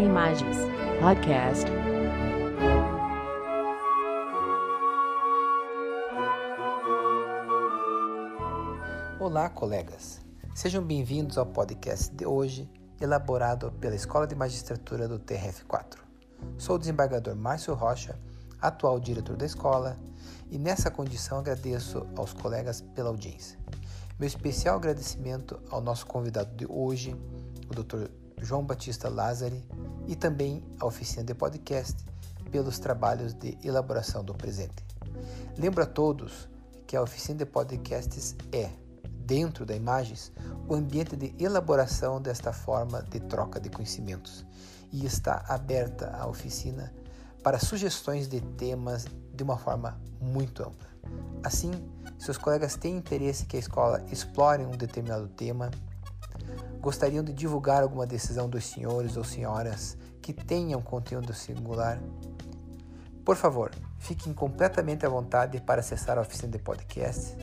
Imagens Podcast. Olá, colegas. Sejam bem-vindos ao podcast de hoje, elaborado pela Escola de Magistratura do TRF4. Sou o desembargador Márcio Rocha, atual diretor da escola, e nessa condição agradeço aos colegas pela audiência. Meu especial agradecimento ao nosso convidado de hoje, o Dr. João Batista Lázari, e também à oficina de podcast pelos trabalhos de elaboração do presente. Lembro a todos que a oficina de podcasts é, dentro da Imagens, o ambiente de elaboração desta forma de troca de conhecimentos e está aberta a oficina para sugestões de temas de uma forma muito ampla. Assim, se os colegas têm interesse que a escola explore um determinado tema, gostariam de divulgar alguma decisão dos senhores ou senhoras que tenham conteúdo singular, por favor, fiquem completamente à vontade para acessar a oficina de podcast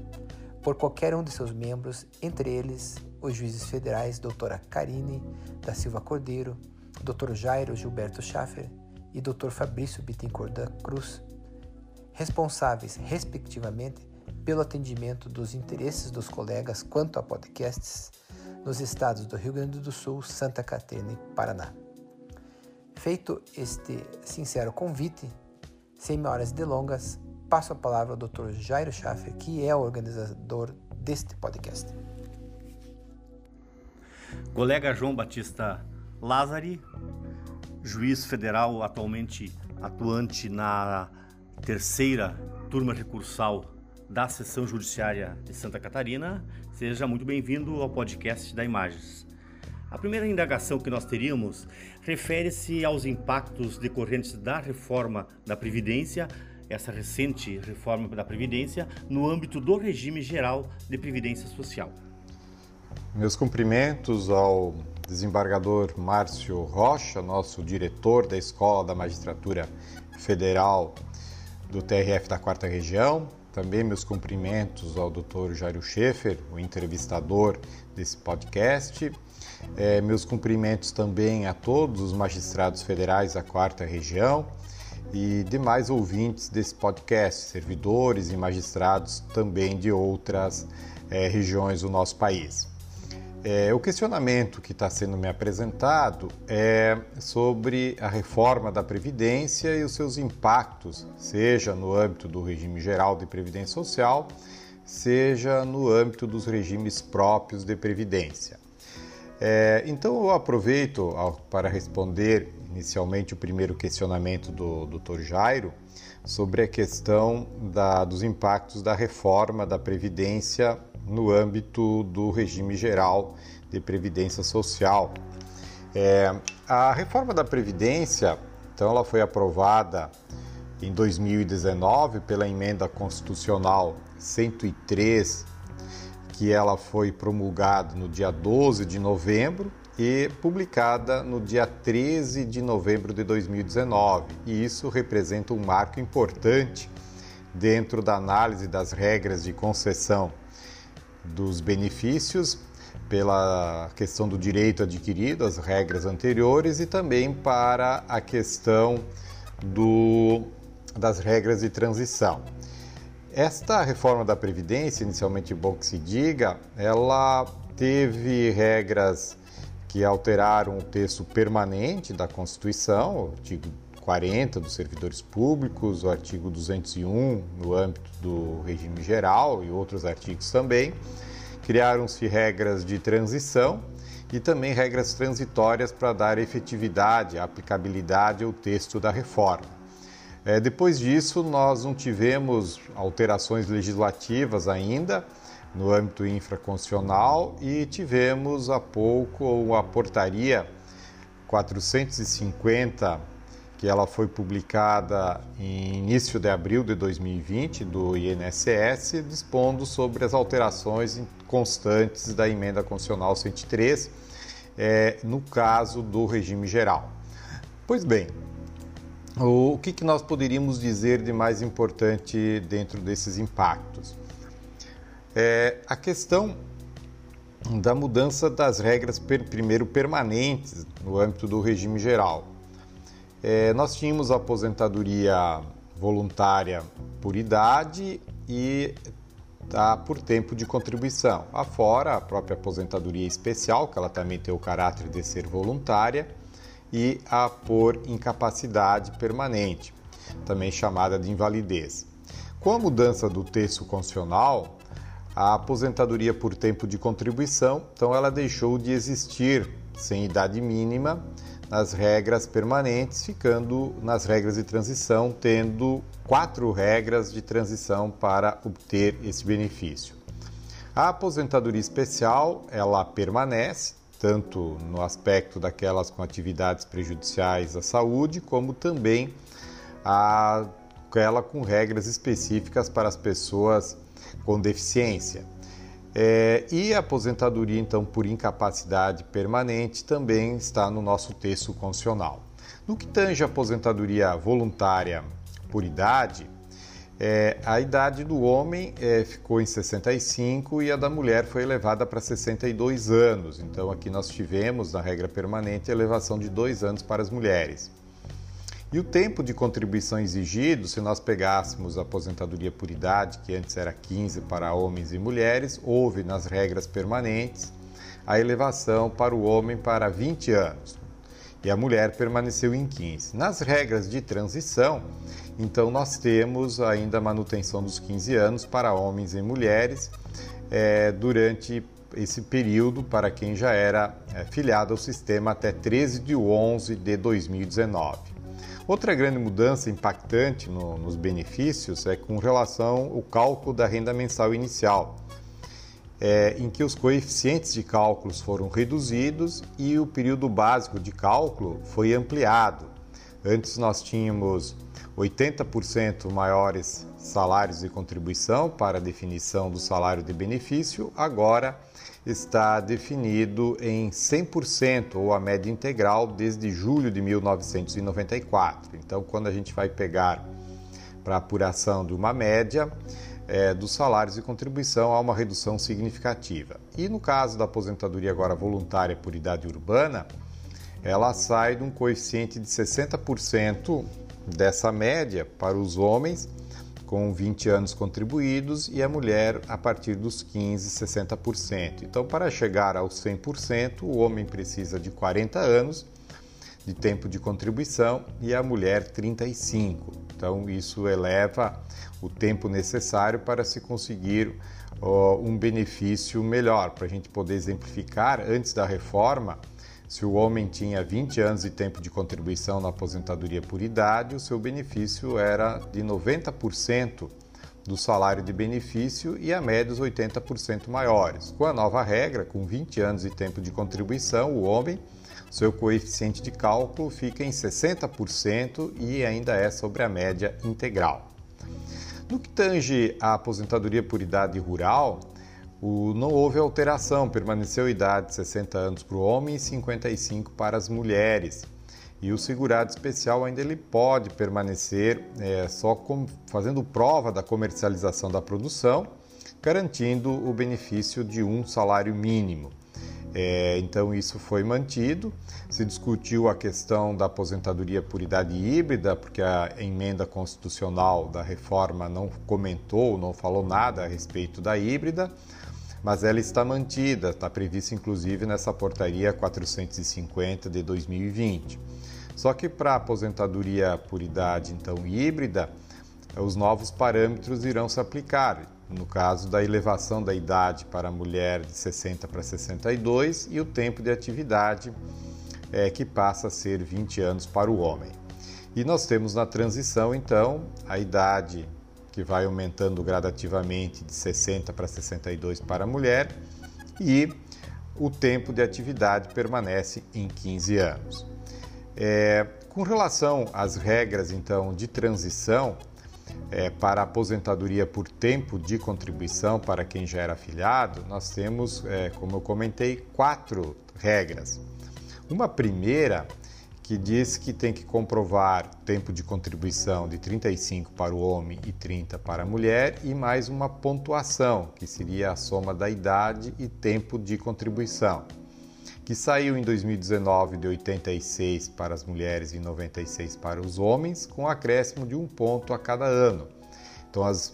por qualquer um de seus membros, entre eles os juízes federais doutora Karine da Silva Cordeiro, Dr. Jairo Gilberto Schaffer e Dr. Fabrício Bittencourt da Cruz, responsáveis, respectivamente, pelo atendimento dos interesses dos colegas quanto a podcasts nos estados do Rio Grande do Sul, Santa Catarina e Paraná. Feito este sincero convite, sem maiores delongas, passo a palavra ao Dr. Jairo Schaffer, que é o organizador deste podcast. Colega João Batista Lázari, juiz federal atualmente atuante na terceira turma recursal da Seção Judiciária de Santa Catarina, seja muito bem-vindo ao podcast da Imagens. A primeira indagação que nós teríamos refere-se aos impactos decorrentes da reforma da Previdência, essa recente reforma da Previdência, no âmbito do regime geral de Previdência Social. Meus cumprimentos ao desembargador Márcio Rocha, nosso diretor da Escola da Magistratura Federal do TRF da Quarta Região. Também meus cumprimentos ao Dr. Jairo Schaefer, o entrevistador desse podcast. É, meus cumprimentos também a todos os magistrados federais da Quarta Região e demais ouvintes desse podcast, servidores e magistrados também de outras é, regiões do nosso país. É, o questionamento que está sendo me apresentado é sobre a reforma da Previdência e os seus impactos, seja no âmbito do regime geral de Previdência Social, seja no âmbito dos regimes próprios de Previdência. É, então eu aproveito para responder inicialmente o primeiro questionamento do Dr. Jairo sobre a questão da, dos impactos da reforma da Previdência no âmbito do regime geral de previdência social. É, a reforma da Previdência, então, ela foi aprovada em 2019 pela emenda constitucional 103, que ela foi promulgada no dia 12 de novembro e publicada no dia 13 de novembro de 2019. E isso representa um marco importante dentro da análise das regras de concessão dos benefícios pela questão do direito adquirido, as regras anteriores, e também para a questão do, das regras de transição. Esta reforma da Previdência, inicialmente bom que se diga, ela teve regras que alteraram o texto permanente da Constituição, o artigo 40 dos servidores públicos, o artigo 201 no âmbito do regime geral e outros artigos também. Criaram-se regras de transição e também regras transitórias para dar efetividade, aplicabilidade ao texto da reforma. É, depois disso, nós não tivemos alterações legislativas ainda no âmbito infraconstitucional e tivemos há pouco a portaria 450 que ela foi publicada em início de abril de 2020 do INSS, dispondo sobre as alterações constantes da emenda constitucional 103, é, no caso do regime geral. Pois bem, o que, que nós poderíamos dizer de mais importante dentro desses impactos? É, a questão da mudança das regras, primeiro permanentes, no âmbito do regime geral. É, nós tínhamos a aposentadoria voluntária por idade e tá, por tempo de contribuição. Afora a própria aposentadoria especial, que ela também tem o caráter de ser voluntária, e a por incapacidade permanente, também chamada de invalidez. Com a mudança do texto constitucional, a aposentadoria por tempo de contribuição, então ela deixou de existir sem idade mínima nas regras permanentes, ficando nas regras de transição, tendo quatro regras de transição para obter esse benefício. A aposentadoria especial, ela permanece, tanto no aspecto daquelas com atividades prejudiciais à saúde, como também aquela com regras específicas para as pessoas com deficiência. É, e a aposentadoria, então, por incapacidade permanente também está no nosso texto constitucional. No que tange a aposentadoria voluntária por idade, é, a idade do homem é, ficou em 65 e a da mulher foi elevada para 62 anos. Então, aqui nós tivemos, na regra permanente, elevação de dois anos para as mulheres. E o tempo de contribuição exigido, se nós pegássemos a aposentadoria por idade, que antes era 15 para homens e mulheres, houve nas regras permanentes a elevação para o homem para 20 anos e a mulher permaneceu em 15. Nas regras de transição, então nós temos ainda a manutenção dos 15 anos para homens e mulheres é, durante esse período para quem já era é, filiado ao sistema até 13 de 11 de 2019. Outra grande mudança impactante no, nos benefícios é com relação ao cálculo da renda mensal inicial, é, em que os coeficientes de cálculos foram reduzidos e o período básico de cálculo foi ampliado. Antes nós tínhamos 80% maiores salários de contribuição para a definição do salário de benefício, agora está definido em 100% ou a média integral desde julho de 1994. Então, quando a gente vai pegar para apuração de uma média é, dos salários de contribuição, há uma redução significativa. E no caso da aposentadoria agora voluntária por idade urbana, ela sai de um coeficiente de 60% dessa média para os homens com 20 anos contribuídos e a mulher a partir dos 15, 60%. Então, para chegar aos 100%, o homem precisa de 40 anos de tempo de contribuição e a mulher 35. Então, isso eleva o tempo necessário para se conseguir um benefício melhor. Para a gente poder exemplificar, antes da reforma, se o homem tinha 20 anos de tempo de contribuição na aposentadoria por idade, o seu benefício era de 90% do salário de benefício e a média os 80% maiores. Com a nova regra, com 20 anos de tempo de contribuição, o homem, seu coeficiente de cálculo fica em 60% e ainda é sobre a média integral. No que tange a aposentadoria por idade rural, o, não houve alteração, permaneceu idade de 60 anos para o homem e 55 para as mulheres. E o segurado especial ainda ele pode permanecer é, só com, fazendo prova da comercialização da produção, garantindo o benefício de um salário mínimo. É, então isso foi mantido. Se discutiu a questão da aposentadoria por idade híbrida, porque a emenda constitucional da reforma não comentou, não falou nada a respeito da híbrida mas ela está mantida, está prevista inclusive nessa portaria 450 de 2020. Só que para aposentadoria por idade então híbrida, os novos parâmetros irão se aplicar. No caso da elevação da idade para a mulher de 60 para 62 e o tempo de atividade é, que passa a ser 20 anos para o homem. E nós temos na transição então a idade que vai aumentando gradativamente de 60 para 62 para a mulher, e o tempo de atividade permanece em 15 anos. É, com relação às regras então de transição é, para aposentadoria por tempo de contribuição para quem já era afiliado, nós temos, é, como eu comentei, quatro regras. Uma primeira que diz que tem que comprovar tempo de contribuição de 35 para o homem e 30 para a mulher e mais uma pontuação, que seria a soma da idade e tempo de contribuição, que saiu em 2019 de 86 para as mulheres e 96 para os homens, com acréscimo de um ponto a cada ano. Então as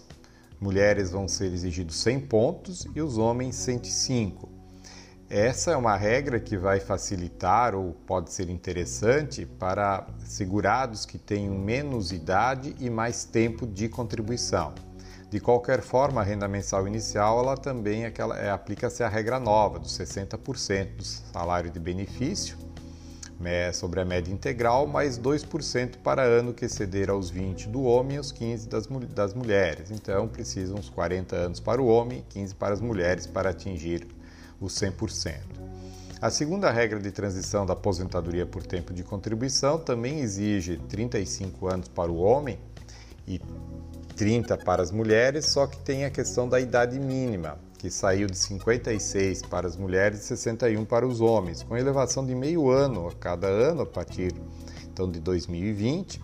mulheres vão ser exigidos 100 pontos e os homens 105. Essa é uma regra que vai facilitar ou pode ser interessante para segurados que tenham menos idade e mais tempo de contribuição. De qualquer forma, a renda mensal inicial ela também é, é, aplica-se a regra nova dos 60% do salário de benefício né, sobre a média integral, mais 2% para ano que exceder aos 20 do homem e aos 15 das, das mulheres. Então, precisam uns 40 anos para o homem e 15 para as mulheres para atingir os 100%. A segunda regra de transição da aposentadoria por tempo de contribuição também exige 35 anos para o homem e 30 para as mulheres, só que tem a questão da idade mínima, que saiu de 56 para as mulheres e 61 para os homens, com elevação de meio ano a cada ano a partir então de 2020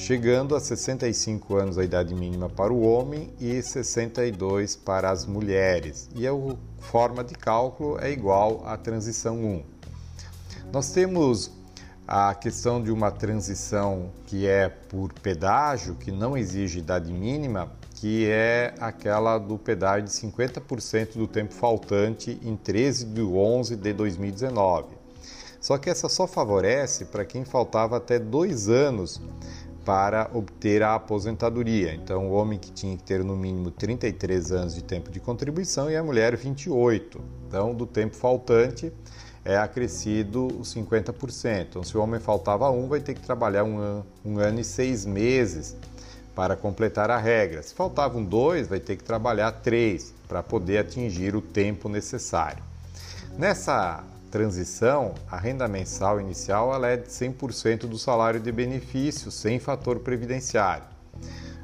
chegando a 65 anos a idade mínima para o homem e 62 para as mulheres. E a forma de cálculo é igual à transição 1. Nós temos a questão de uma transição que é por pedágio, que não exige idade mínima, que é aquela do pedágio de 50% do tempo faltante em 13 de 11 de 2019. Só que essa só favorece para quem faltava até dois anos para obter a aposentadoria. Então, o homem que tinha que ter no mínimo 33 anos de tempo de contribuição e a mulher 28. Então, do tempo faltante é acrescido os 50%. Então, se o homem faltava um, vai ter que trabalhar um ano, um ano e seis meses para completar a regra. Se faltavam dois, vai ter que trabalhar três para poder atingir o tempo necessário. Nessa transição, a renda mensal inicial ela é de 100% do salário de benefício, sem fator previdenciário.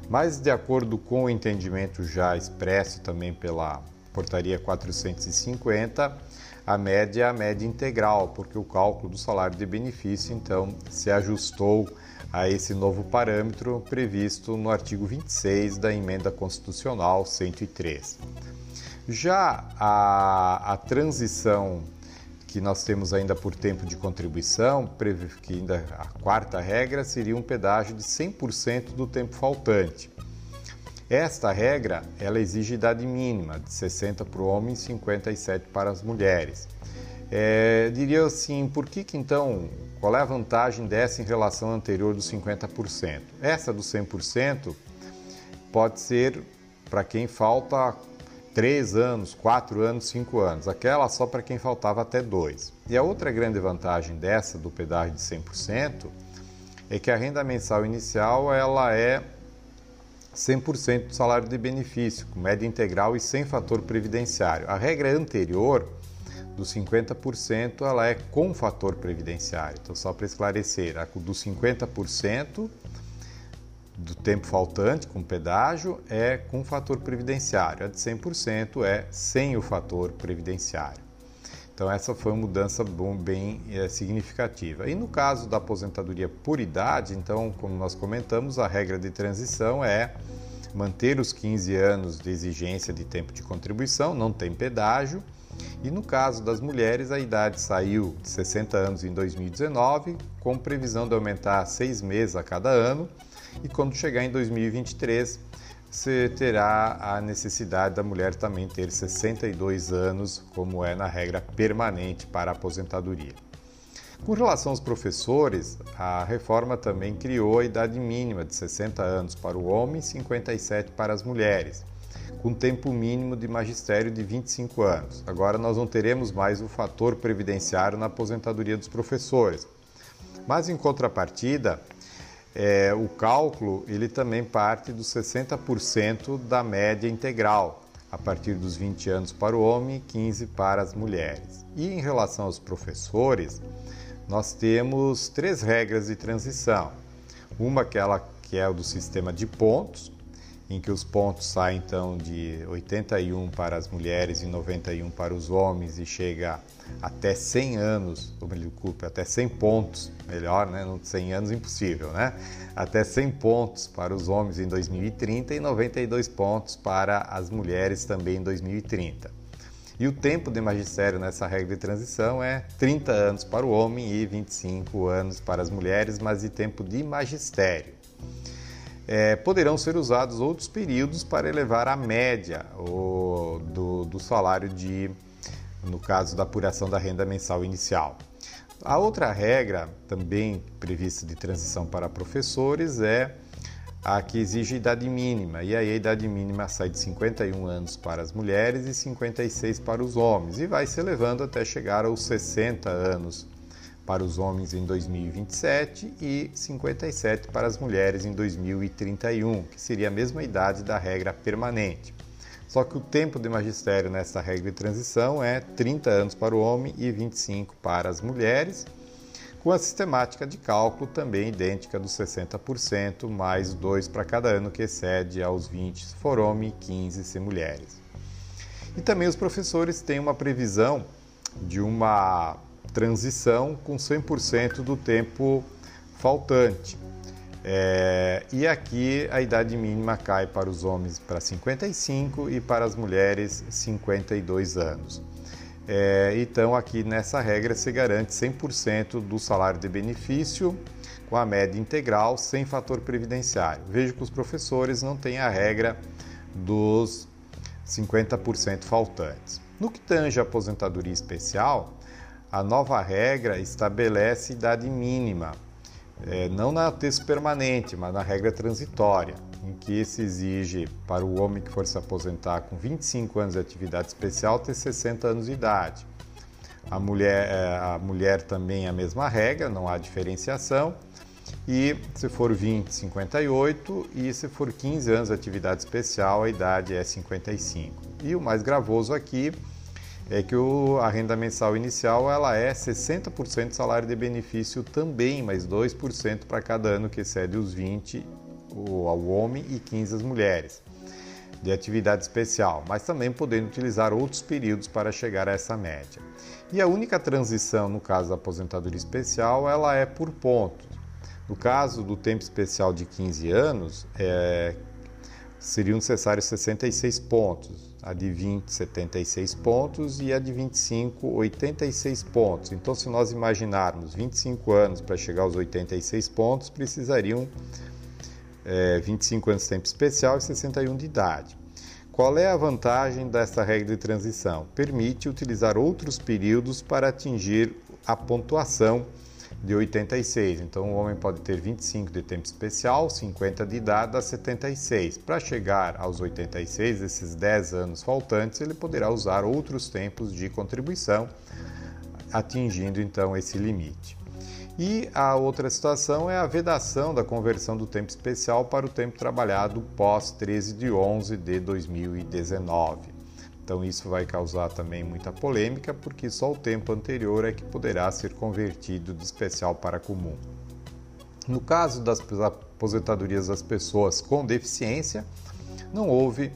Mas, de acordo com o entendimento já expresso também pela Portaria 450, a média é a média integral, porque o cálculo do salário de benefício, então, se ajustou a esse novo parâmetro previsto no artigo 26 da Emenda Constitucional 103. Já a, a transição que nós temos ainda por tempo de contribuição, que ainda a quarta regra seria um pedágio de 100% do tempo faltante. Esta regra, ela exige idade mínima de 60 para o homem e 57 para as mulheres. É, diria assim, por que, que então, qual é a vantagem dessa em relação à anterior dos 50%? Essa do 100% pode ser para quem falta 3 anos, 4 anos, 5 anos. Aquela só para quem faltava até 2. E a outra grande vantagem dessa do pedágio de 100% é que a renda mensal inicial ela é 100% do salário de benefício, com média integral e sem fator previdenciário. A regra anterior dos 50% ela é com fator previdenciário. Então só para esclarecer, a do 50% do tempo faltante com pedágio é com fator previdenciário, a de 100% é sem o fator previdenciário. Então essa foi uma mudança bem é, significativa. E no caso da aposentadoria por idade, então, como nós comentamos, a regra de transição é manter os 15 anos de exigência de tempo de contribuição, não tem pedágio. E no caso das mulheres, a idade saiu de 60 anos em 2019, com previsão de aumentar seis meses a cada ano e quando chegar em 2023, você terá a necessidade da mulher também ter 62 anos, como é na regra permanente para a aposentadoria. Com relação aos professores, a reforma também criou a idade mínima de 60 anos para o homem e 57 para as mulheres, com tempo mínimo de magistério de 25 anos. Agora nós não teremos mais o fator previdenciário na aposentadoria dos professores. Mas em contrapartida, é, o cálculo ele também parte dos 60% da média integral, a partir dos 20 anos para o homem e 15 para as mulheres. E em relação aos professores, nós temos três regras de transição. Uma aquela que é o do sistema de pontos, em que os pontos saem então de 81 para as mulheres e 91 para os homens e chega até 100 anos, ou me desculpe, até 100 pontos, melhor, né? 100 anos impossível, né? Até 100 pontos para os homens em 2030 e 92 pontos para as mulheres também em 2030. E o tempo de magistério nessa regra de transição é 30 anos para o homem e 25 anos para as mulheres, mas de tempo de magistério é, poderão ser usados outros períodos para elevar a média o, do, do salário de, no caso da apuração da renda mensal inicial. A outra regra, também prevista de transição para professores, é a que exige idade mínima, e aí a idade mínima sai de 51 anos para as mulheres e 56 para os homens, e vai se elevando até chegar aos 60 anos para os homens em 2027 e 57 para as mulheres em 2031, que seria a mesma idade da regra permanente. Só que o tempo de magistério nessa regra de transição é 30 anos para o homem e 25 para as mulheres, com a sistemática de cálculo também idêntica dos 60%, mais 2 para cada ano que excede aos 20 se for homem e 15 se mulheres. E também os professores têm uma previsão de uma transição com 100% do tempo faltante. É, e aqui a idade mínima cai para os homens para 55 e para as mulheres 52 anos. É, então, aqui nessa regra se garante 100% do salário de benefício com a média integral sem fator previdenciário. Vejo que os professores não têm a regra dos 50% faltantes. No que tange a aposentadoria especial, a nova regra estabelece idade mínima, é, não na texto permanente, mas na regra transitória, em que se exige para o homem que for se aposentar com 25 anos de atividade especial ter 60 anos de idade. A mulher, é, a mulher também é a mesma regra, não há diferenciação. E se for 20, 58, e se for 15 anos de atividade especial, a idade é 55. E o mais gravoso aqui é que o, a renda mensal inicial ela é 60% do salário de benefício também, mais 2% para cada ano que excede os 20 o, ao homem e 15 às mulheres de atividade especial, mas também podendo utilizar outros períodos para chegar a essa média. E a única transição no caso da aposentadoria especial, ela é por pontos. No caso do tempo especial de 15 anos, é, seriam necessários 66 pontos a de 20, 76 pontos e a de 25, 86 pontos. Então, se nós imaginarmos 25 anos para chegar aos 86 pontos, precisariam é, 25 anos de tempo especial e 61 de idade. Qual é a vantagem dessa regra de transição? Permite utilizar outros períodos para atingir a pontuação de 86. Então, o homem pode ter 25 de tempo especial, 50 de idade, a 76. Para chegar aos 86, esses 10 anos faltantes, ele poderá usar outros tempos de contribuição, atingindo então esse limite. E a outra situação é a vedação da conversão do tempo especial para o tempo trabalhado pós 13 de 11 de 2019. Então isso vai causar também muita polêmica, porque só o tempo anterior é que poderá ser convertido de especial para comum. No caso das aposentadorias das pessoas com deficiência, não houve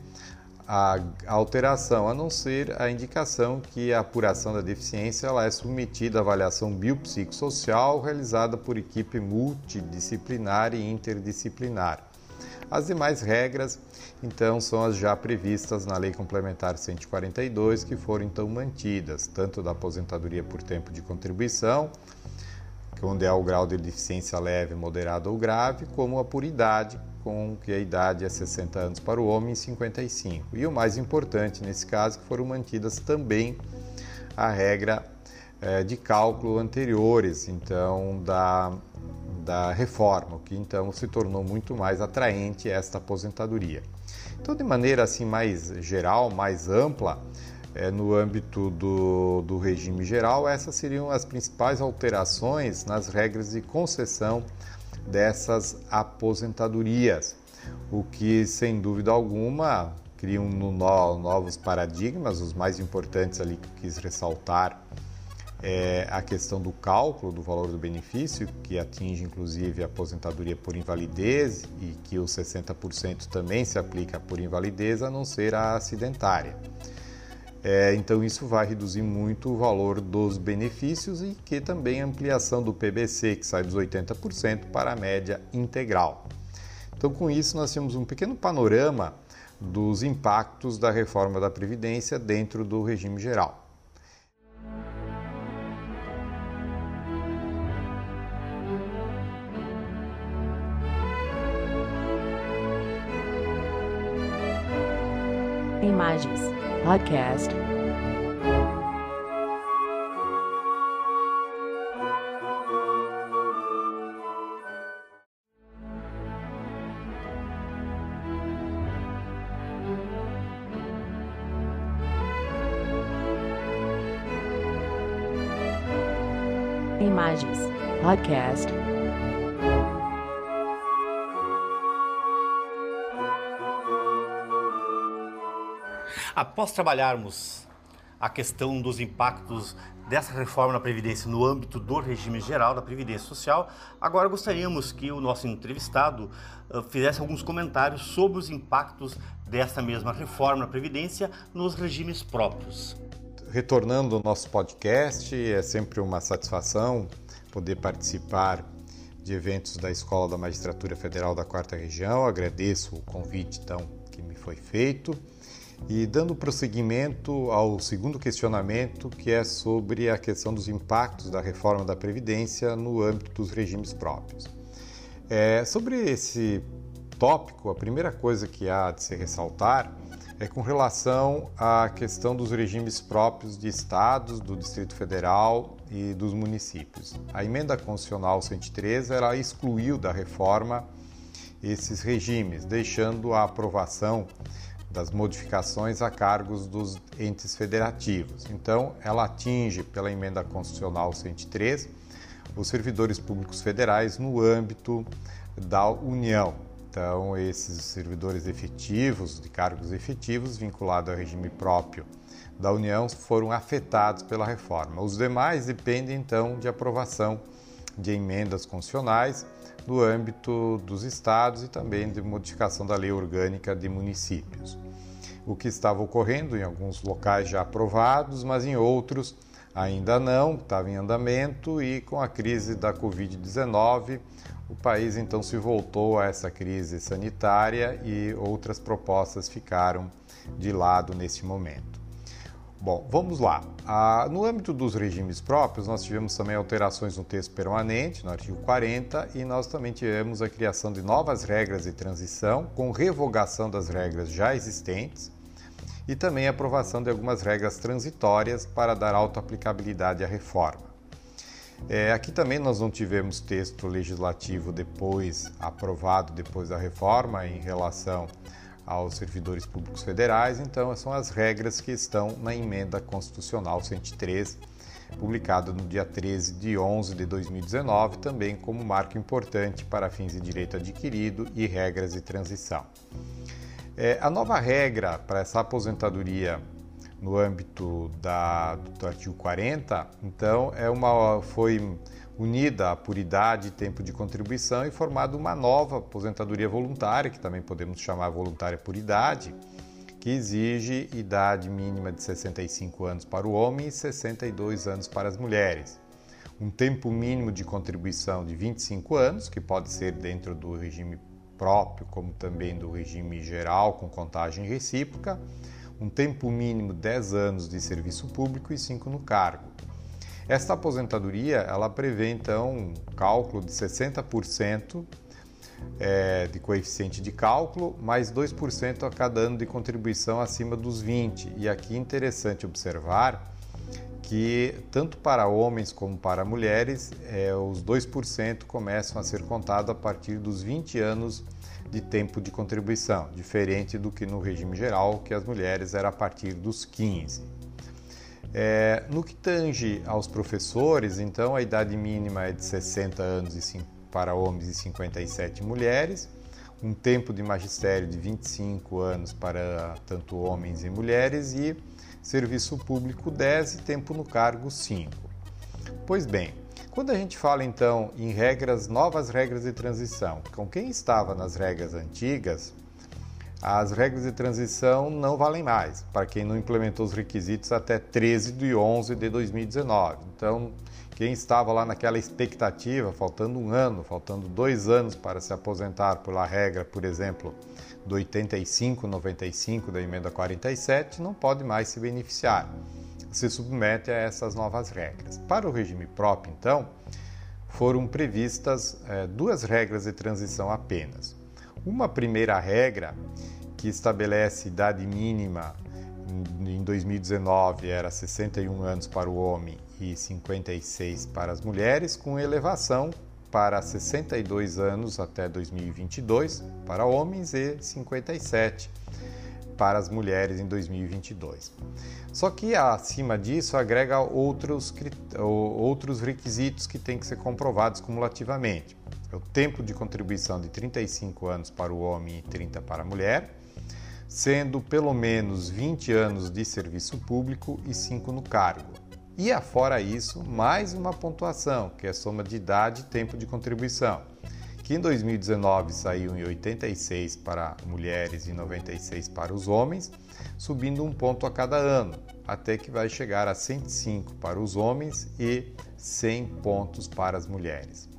a alteração, a não ser a indicação que a apuração da deficiência ela é submetida à avaliação biopsicossocial realizada por equipe multidisciplinar e interdisciplinar. As demais regras, então, são as já previstas na Lei Complementar 142, que foram então mantidas, tanto da aposentadoria por tempo de contribuição, onde é o grau de deficiência leve, moderado ou grave, como a por idade, com que a idade é 60 anos para o homem e 55. E o mais importante nesse caso, que foram mantidas também a regra é, de cálculo anteriores, então, da da reforma, o que então se tornou muito mais atraente esta aposentadoria. Então, de maneira assim mais geral, mais ampla, é, no âmbito do, do regime geral, essas seriam as principais alterações nas regras de concessão dessas aposentadorias, o que sem dúvida alguma criam no, novos paradigmas, os mais importantes ali que quis ressaltar é a questão do cálculo do valor do benefício, que atinge inclusive a aposentadoria por invalidez e que os 60% também se aplica por invalidez, a não ser a acidentária. É, então isso vai reduzir muito o valor dos benefícios e que também a ampliação do PBC, que sai dos 80% para a média integral. Então com isso nós temos um pequeno panorama dos impactos da reforma da Previdência dentro do regime geral. Imagens. Podcast. Imagens. Podcast. Após trabalharmos a questão dos impactos dessa reforma na Previdência no âmbito do regime geral da Previdência Social, agora gostaríamos que o nosso entrevistado uh, fizesse alguns comentários sobre os impactos dessa mesma reforma na Previdência nos regimes próprios. Retornando ao nosso podcast, é sempre uma satisfação poder participar de eventos da Escola da Magistratura Federal da Quarta Região. Agradeço o convite então que me foi feito. E dando prosseguimento ao segundo questionamento, que é sobre a questão dos impactos da reforma da Previdência no âmbito dos regimes próprios. É, sobre esse tópico, a primeira coisa que há de se ressaltar é com relação à questão dos regimes próprios de estados, do Distrito Federal e dos municípios. A emenda constitucional 103 ela excluiu da reforma esses regimes, deixando a aprovação das modificações a cargos dos entes federativos. Então, ela atinge, pela emenda constitucional 103, os servidores públicos federais no âmbito da União. Então, esses servidores efetivos, de cargos efetivos, vinculados ao regime próprio da União, foram afetados pela reforma. Os demais dependem, então, de aprovação de emendas constitucionais no âmbito dos estados e também de modificação da lei orgânica de municípios. O que estava ocorrendo em alguns locais já aprovados, mas em outros ainda não, estava em andamento e com a crise da Covid-19, o país então se voltou a essa crise sanitária e outras propostas ficaram de lado nesse momento. Bom, vamos lá. Ah, no âmbito dos regimes próprios, nós tivemos também alterações no texto permanente, no artigo 40, e nós também tivemos a criação de novas regras de transição, com revogação das regras já existentes, e também aprovação de algumas regras transitórias para dar auto-aplicabilidade à reforma. É, aqui também nós não tivemos texto legislativo depois aprovado depois da reforma em relação aos servidores públicos federais, então são as regras que estão na emenda constitucional 103, publicada no dia 13 de 11 de 2019, também como marco importante para fins de direito adquirido e regras de transição. É, a nova regra para essa aposentadoria no âmbito da, do artigo 40, então, é uma, foi unida a por idade e tempo de contribuição e formado uma nova aposentadoria voluntária, que também podemos chamar voluntária por idade, que exige idade mínima de 65 anos para o homem e 62 anos para as mulheres. Um tempo mínimo de contribuição de 25 anos, que pode ser dentro do regime próprio, como também do regime geral, com contagem recíproca, um tempo mínimo de 10 anos de serviço público e 5 no cargo. Esta aposentadoria ela prevê então um cálculo de 60% é, de coeficiente de cálculo, mais 2% a cada ano de contribuição acima dos 20. E aqui é interessante observar que tanto para homens como para mulheres, é, os 2% começam a ser contados a partir dos 20 anos de tempo de contribuição, diferente do que no regime geral, que as mulheres era a partir dos 15. É, no que tange aos professores, então a idade mínima é de 60 anos para homens e 57 mulheres, um tempo de magistério de 25 anos para tanto homens e mulheres e serviço público 10 e tempo no cargo 5. Pois bem, quando a gente fala então em regras, novas regras de transição, com quem estava nas regras antigas, as regras de transição não valem mais para quem não implementou os requisitos até 13 de 11 de 2019. Então, quem estava lá naquela expectativa, faltando um ano, faltando dois anos para se aposentar pela regra, por exemplo, do 85-95 da emenda 47, não pode mais se beneficiar. Se submete a essas novas regras. Para o regime próprio, então, foram previstas é, duas regras de transição apenas. Uma primeira regra que estabelece idade mínima em 2019 era 61 anos para o homem e 56 para as mulheres, com elevação para 62 anos até 2022 para homens e 57 para as mulheres em 2022. Só que acima disso agrega outros, outros requisitos que têm que ser comprovados cumulativamente. É o tempo de contribuição de 35 anos para o homem e 30 para a mulher, sendo pelo menos 20 anos de serviço público e 5 no cargo. E afora isso, mais uma pontuação, que é a soma de idade e tempo de contribuição, que em 2019 saiu em 86 para mulheres e 96 para os homens, subindo um ponto a cada ano, até que vai chegar a 105 para os homens e 100 pontos para as mulheres.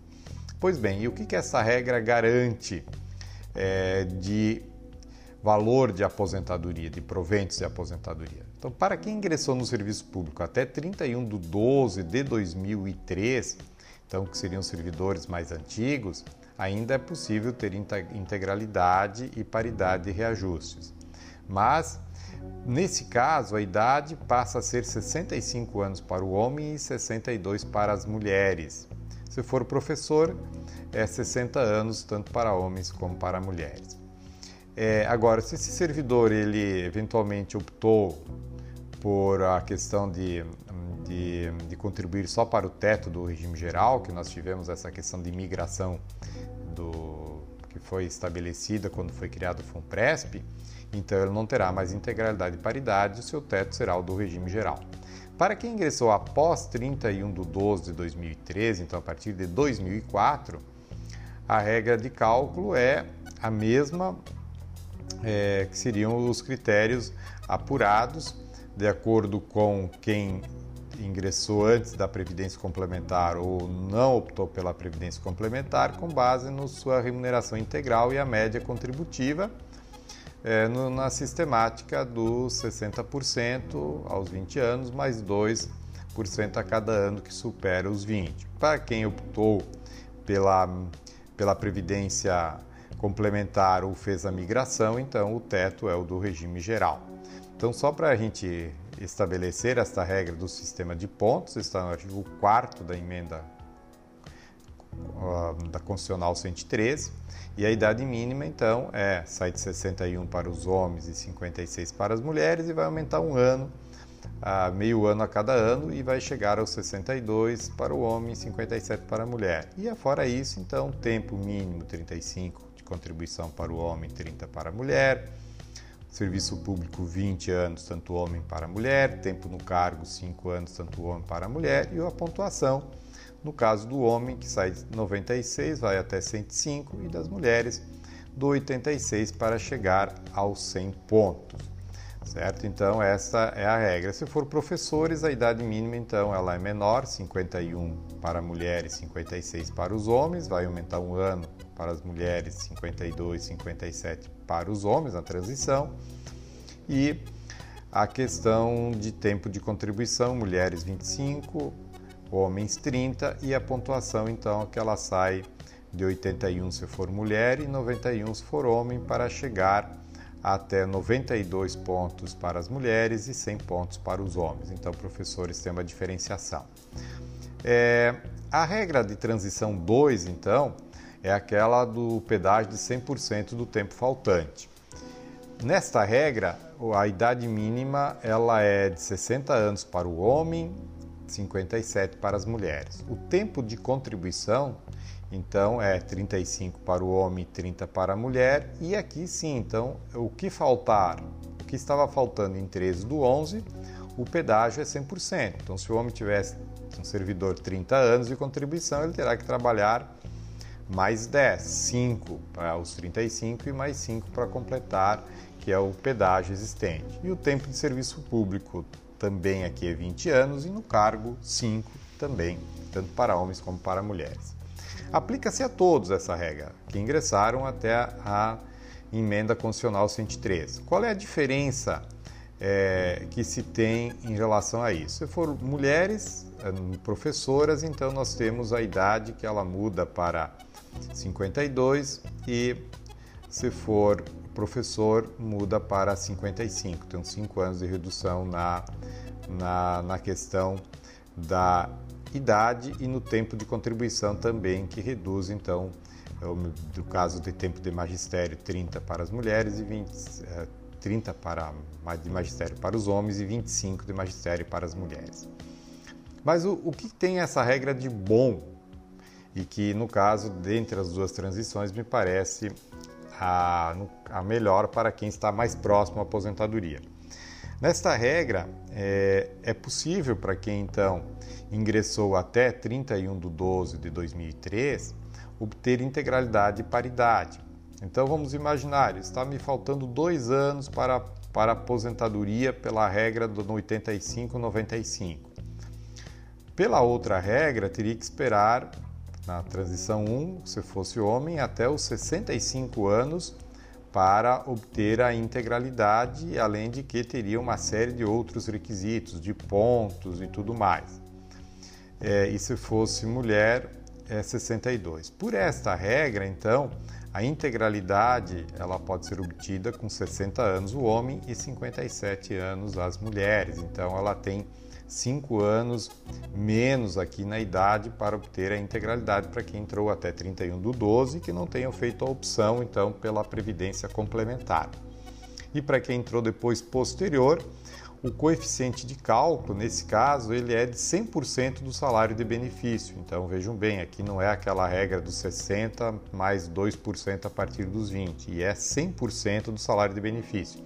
Pois bem, e o que, essa regra garante é, de valor de aposentadoria, de proventos de aposentadoria? Então, para quem ingressou no serviço público até 31 de 12 de 2003, então que seriam servidores mais antigos, ainda é possível ter integralidade e paridade de reajustes. Mas, nesse caso, a idade passa a ser 65 anos para o homem e 62 para as mulheres. Se for professor, é 60 anos tanto para homens como para mulheres. É, agora, se esse servidor ele eventualmente optou por a questão de, de, de, contribuir só para o teto do regime geral, que nós tivemos essa questão de migração do, que foi estabelecida quando foi criado o FUNPRESP, então ele não terá mais integralidade e paridade, o seu teto será o do regime geral. Para quem ingressou após 31 de 12 de 2013, então a partir de 2004, a regra de cálculo é a mesma é, que seriam os critérios apurados de acordo com quem ingressou antes da previdência complementar ou não optou pela previdência complementar, com base na sua remuneração integral e a média contributiva, é, no, na sistemática dos 60% aos 20 anos, mais 2% a cada ano que supera os 20. Para quem optou pela, pela previdência complementar ou fez a migração, então o teto é o do regime geral. Então, só para a gente estabelecer esta regra do sistema de pontos, está no artigo 4 da emenda da Constitucional 113, e a idade mínima, então, é sai de 61 para os homens e 56 para as mulheres, e vai aumentar um ano, uh, meio ano a cada ano, e vai chegar aos 62 para o homem e 57 para a mulher. E fora isso, então, tempo mínimo 35 de contribuição para o homem, 30 para a mulher Serviço público 20 anos, tanto homem para mulher, tempo no cargo 5 anos, tanto homem para mulher, e a pontuação, no caso do homem, que sai de 96, vai até 105, e das mulheres, do 86 para chegar aos 100 pontos. Certo? Então, essa é a regra. Se for professores, a idade mínima, então, ela é menor, 51 para mulheres, 56 para os homens, vai aumentar um ano para as mulheres, 52, 57 para os homens na transição. E a questão de tempo de contribuição, mulheres 25, homens 30 e a pontuação então que ela sai de 81 se for mulher e 91 se for homem para chegar até 92 pontos para as mulheres e 100 pontos para os homens. Então, professores têm uma diferenciação. É, a regra de transição 2, então, é aquela do pedágio de 100% do tempo faltante. Nesta regra, a idade mínima ela é de 60 anos para o homem, 57 para as mulheres. O tempo de contribuição, então, é 35 para o homem, 30 para a mulher. E aqui sim, então, o que faltar, o que estava faltando em 13 do 11, o pedágio é 100%. Então, se o homem tivesse Um servidor 30 anos de contribuição, ele terá que trabalhar mais 10, 5 para os 35 e mais 5 para completar, que é o pedágio existente. E o tempo de serviço público também aqui é 20 anos e no cargo 5 também, tanto para homens como para mulheres. Aplica-se a todos essa regra que ingressaram até a emenda constitucional 103. Qual é a diferença é, que se tem em relação a isso? Se for mulheres, é, professoras, então nós temos a idade que ela muda para 52 e se for professor muda para 55, tem 5 anos de redução na, na, na questão da idade e no tempo de contribuição também, que reduz então, no caso de tempo de magistério, 30 para as mulheres e 20, 30 é, para, de magistério para os homens e 25 de magistério para as mulheres. Mas o, o que tem essa regra de bom e que, no caso, dentre as duas transições, me parece a, a melhor para quem está mais próximo à aposentadoria. Nesta regra, é, é possível para quem então ingressou até 31 de 12 de 2003 obter integralidade e paridade. Então vamos imaginar, está me faltando dois anos para, para aposentadoria pela regra do 85-95. Pela outra regra, teria que esperar na transição 1, se fosse homem, até os 65 anos para obter a integralidade, além de que teria uma série de outros requisitos, de pontos e tudo mais. É, e se fosse mulher, é 62. Por esta regra, então, a integralidade ela pode ser obtida com 60 anos o homem e 57 anos as mulheres. Então, ela tem cinco anos menos aqui na idade para obter a integralidade para quem entrou até 31 do 12 e que não tenham feito a opção então pela previdência complementar. E para quem entrou depois posterior, o coeficiente de cálculo, nesse caso, ele é de 100% do salário de benefício. Então, vejam bem, aqui não é aquela regra dos 60 mais 2% a partir dos 20, e é 100% do salário de benefício.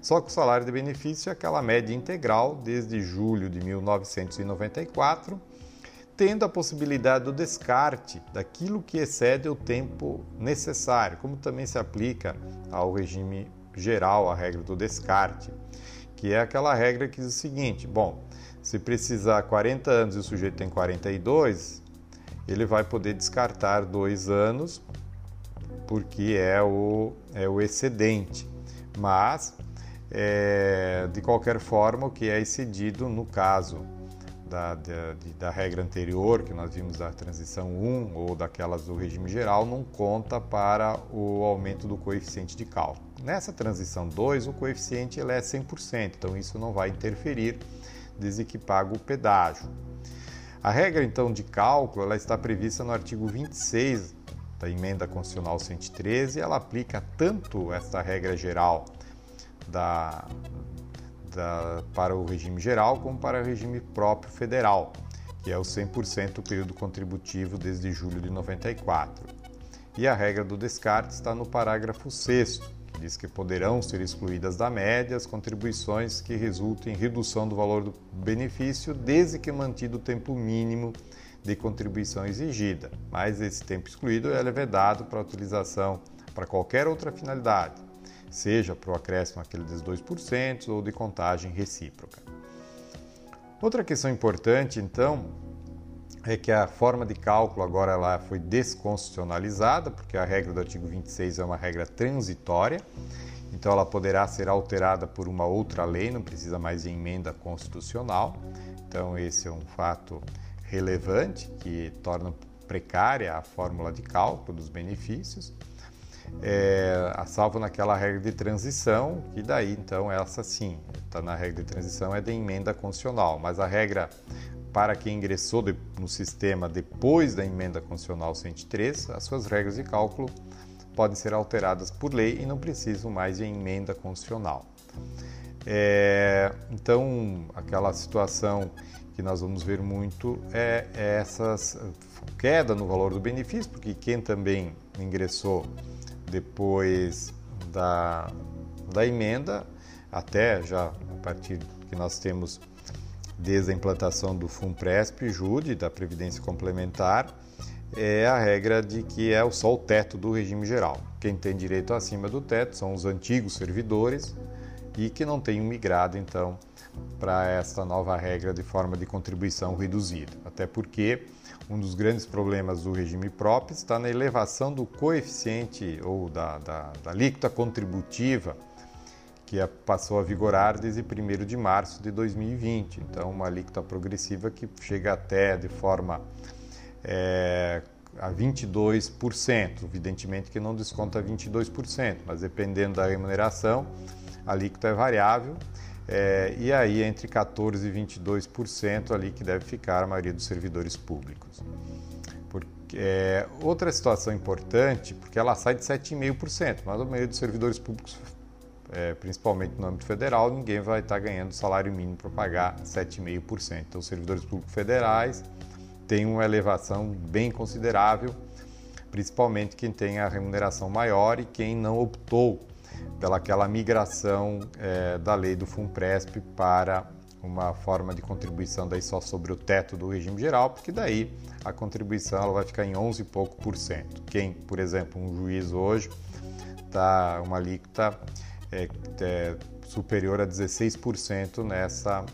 Só que o salário de benefício é aquela média integral desde julho de 1994, tendo a possibilidade do descarte daquilo que excede o tempo necessário, como também se aplica ao regime geral, a regra do descarte, que é aquela regra que diz o seguinte: bom, se precisar 40 anos e o sujeito tem 42, ele vai poder descartar dois anos porque é o, é o excedente. Mas é, de qualquer forma, o que é excedido no caso da, da, da, regra anterior, que nós vimos da transição 1 ou daquelas do regime geral, não conta para o aumento do coeficiente de cálculo. Nessa transição 2, o coeficiente ele é 100%, então isso não vai interferir desde que paga o pedágio. A regra então de cálculo ela está prevista no artigo 26 da emenda constitucional 113 e ela aplica tanto esta regra geral da, da, para o regime geral como para o regime próprio federal, que é o 100% período contributivo desde julho de 94. E a regra do descarte está no parágrafo 6 que diz que poderão ser excluídas da média as contribuições que resultem em redução do valor do benefício, desde que mantido o tempo mínimo de contribuição exigida, mas esse tempo excluído é vedado para utilização para qualquer outra finalidade, seja para o acréscimo aquele dos 2% ou de contagem recíproca. Outra questão importante, então, é que a forma de cálculo agora ela foi desconstitucionalizada, porque a regra do artigo 26 é uma regra transitória, então ela poderá ser alterada por uma outra lei, não precisa mais de emenda constitucional. Então esse é um fato relevante que torna precária a fórmula de cálculo dos benefícios é, a salvo naquela regra de transição, que daí então essa sim, está na regra de transição, é de emenda constitucional, mas a regra para quem ingressou de, no sistema depois da emenda constitucional 103, as suas regras de cálculo podem ser alteradas por lei e não precisam mais de emenda constitucional. É, então, aquela situação que nós vamos ver muito é, é essa queda no valor do benefício, porque quem também ingressou depois da, da emenda, até já a partir que nós temos desde a implantação do FUNPRESP JUDE, da Previdência Complementar, é a regra de que é só o teto do regime geral. Quem tem direito acima do teto são os antigos servidores e que não tenham migrado, então, para esta nova regra de forma de contribuição reduzida. Até porque um dos grandes problemas do regime próprio está na elevação do coeficiente ou da, da, da alíquota contributiva que passou a vigorar desde 1 de março de 2020. Então, uma alíquota progressiva que chega até de forma é, a 22%. Evidentemente que não desconta 22%, mas dependendo da remuneração, a alíquota é variável é, e aí entre 14% e 22% ali que deve ficar a maioria dos servidores públicos. Porque, é, outra situação importante, porque ela sai de 7,5%, mas a maioria dos servidores públicos, é, principalmente no âmbito federal, ninguém vai estar ganhando salário mínimo para pagar 7,5%. Então, os servidores públicos federais têm uma elevação bem considerável, principalmente quem tem a remuneração maior e quem não optou pelaquela migração é, da lei do FUNPRESP para uma forma de contribuição daí só sobre o teto do regime geral, porque daí a contribuição ela vai ficar em 11 e pouco por cento. Quem, por exemplo, um juiz hoje está uma alíquota é, é, superior a 16% nessa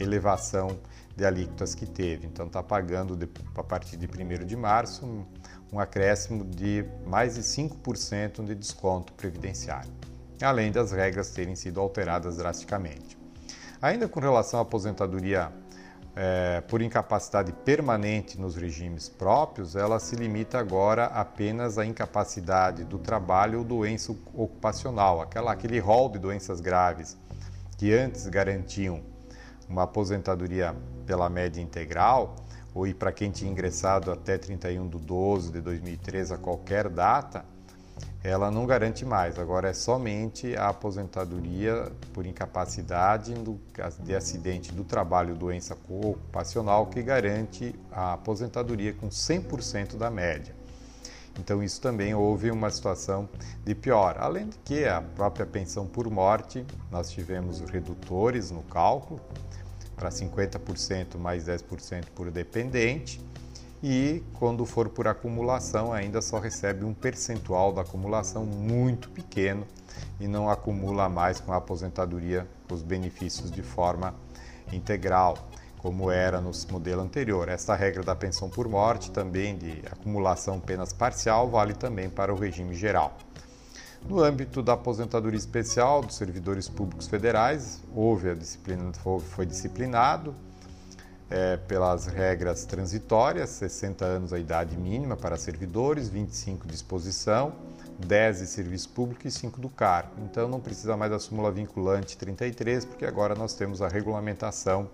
elevação de alíquotas que teve. Então está pagando de, a partir de 1 de março um, um acréscimo de mais de 5% de desconto previdenciário além das regras terem sido alteradas drasticamente. Ainda com relação à aposentadoria é, por incapacidade permanente nos regimes próprios, ela se limita agora apenas à incapacidade do trabalho ou doença ocupacional, aquela, aquele rol de doenças graves que antes garantiam uma aposentadoria pela média integral, ou para quem tinha ingressado até 31 de 12 de 2013 a qualquer data, ela não garante mais, agora é somente a aposentadoria por incapacidade de acidente do trabalho doença ocupacional que garante a aposentadoria com 100% da média. Então isso também houve uma situação de pior. Além de que a própria pensão por morte, nós tivemos redutores no cálculo para 50% mais 10% por dependente e quando for por acumulação ainda só recebe um percentual da acumulação muito pequeno e não acumula mais com a aposentadoria os benefícios de forma integral, como era no modelo anterior. Esta regra da pensão por morte, também de acumulação apenas parcial, vale também para o regime geral. No âmbito da aposentadoria especial dos servidores públicos federais, houve a disciplina, foi disciplinado é, pelas regras transitórias, 60 anos a idade mínima para servidores, 25 de exposição, 10 de serviço público e 5 do cargo. Então não precisa mais da súmula vinculante 33, porque agora nós temos a regulamentação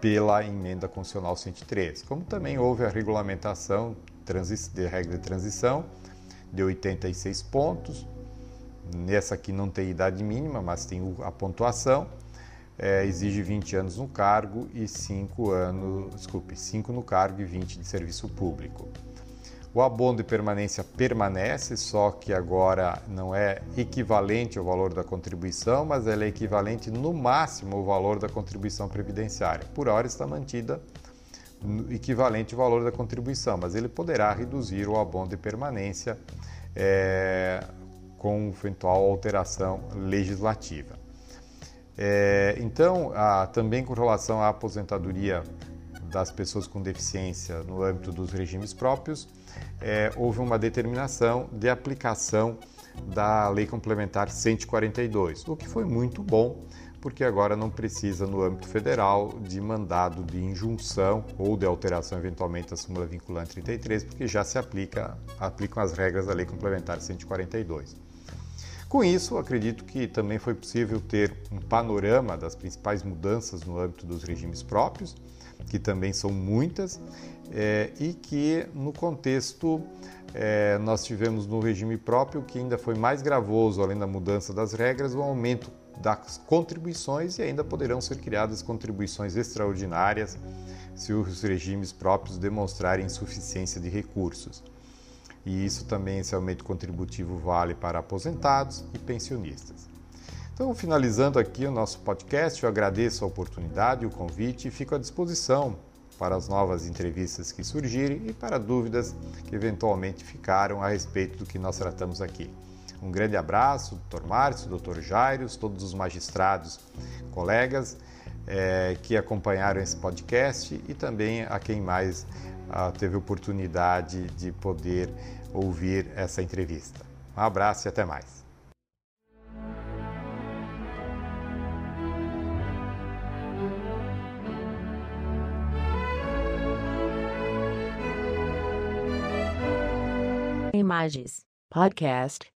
pela emenda constitucional 103. Como também houve a regulamentação de regra de transição de 86 pontos. Nessa aqui não tem idade mínima, mas tem a pontuação é, exige 20 anos no cargo e 5 anos, desculpe, 5 no cargo e 20 de serviço público. O abono de permanência permanece, só que agora não é equivalente ao valor da contribuição, mas ela é equivalente no máximo ao valor da contribuição previdenciária. Por hora está mantida equivalente ao valor da contribuição, mas ele poderá reduzir o abono de permanência é, com eventual alteração legislativa. É, então, a, também com relação à aposentadoria das pessoas com deficiência no âmbito dos regimes próprios, é, houve uma determinação de aplicação da Lei Complementar 142, o que foi muito bom, porque agora não precisa, no âmbito federal, de mandado de injunção ou de alteração eventualmente da súmula vinculante 33, porque já se aplica, aplicam as regras da Lei Complementar 142. Com isso, acredito que também foi possível ter um panorama das principais mudanças no âmbito dos regimes próprios, que também são muitas, é, e que no contexto é, nós tivemos no regime próprio que ainda foi mais gravoso, além da mudança das regras, o aumento das contribuições e ainda poderão ser criadas contribuições extraordinárias se os regimes próprios demonstrarem insuficiência de recursos e isso também, esse aumento contributivo vale para aposentados e pensionistas. Então, finalizando aqui o nosso podcast, eu agradeço a oportunidade, o convite e fico à disposição para as novas entrevistas que surgirem e para dúvidas que eventualmente ficaram a respeito do que nós tratamos aqui. Um grande abraço, Dr. Márcio, Dr. Jairo, todos os magistrados, colegas é, que acompanharam esse podcast e também a quem mais ah, teve oportunidade de poder ouvir essa entrevista. Um abraço e até mais. Imagens Podcast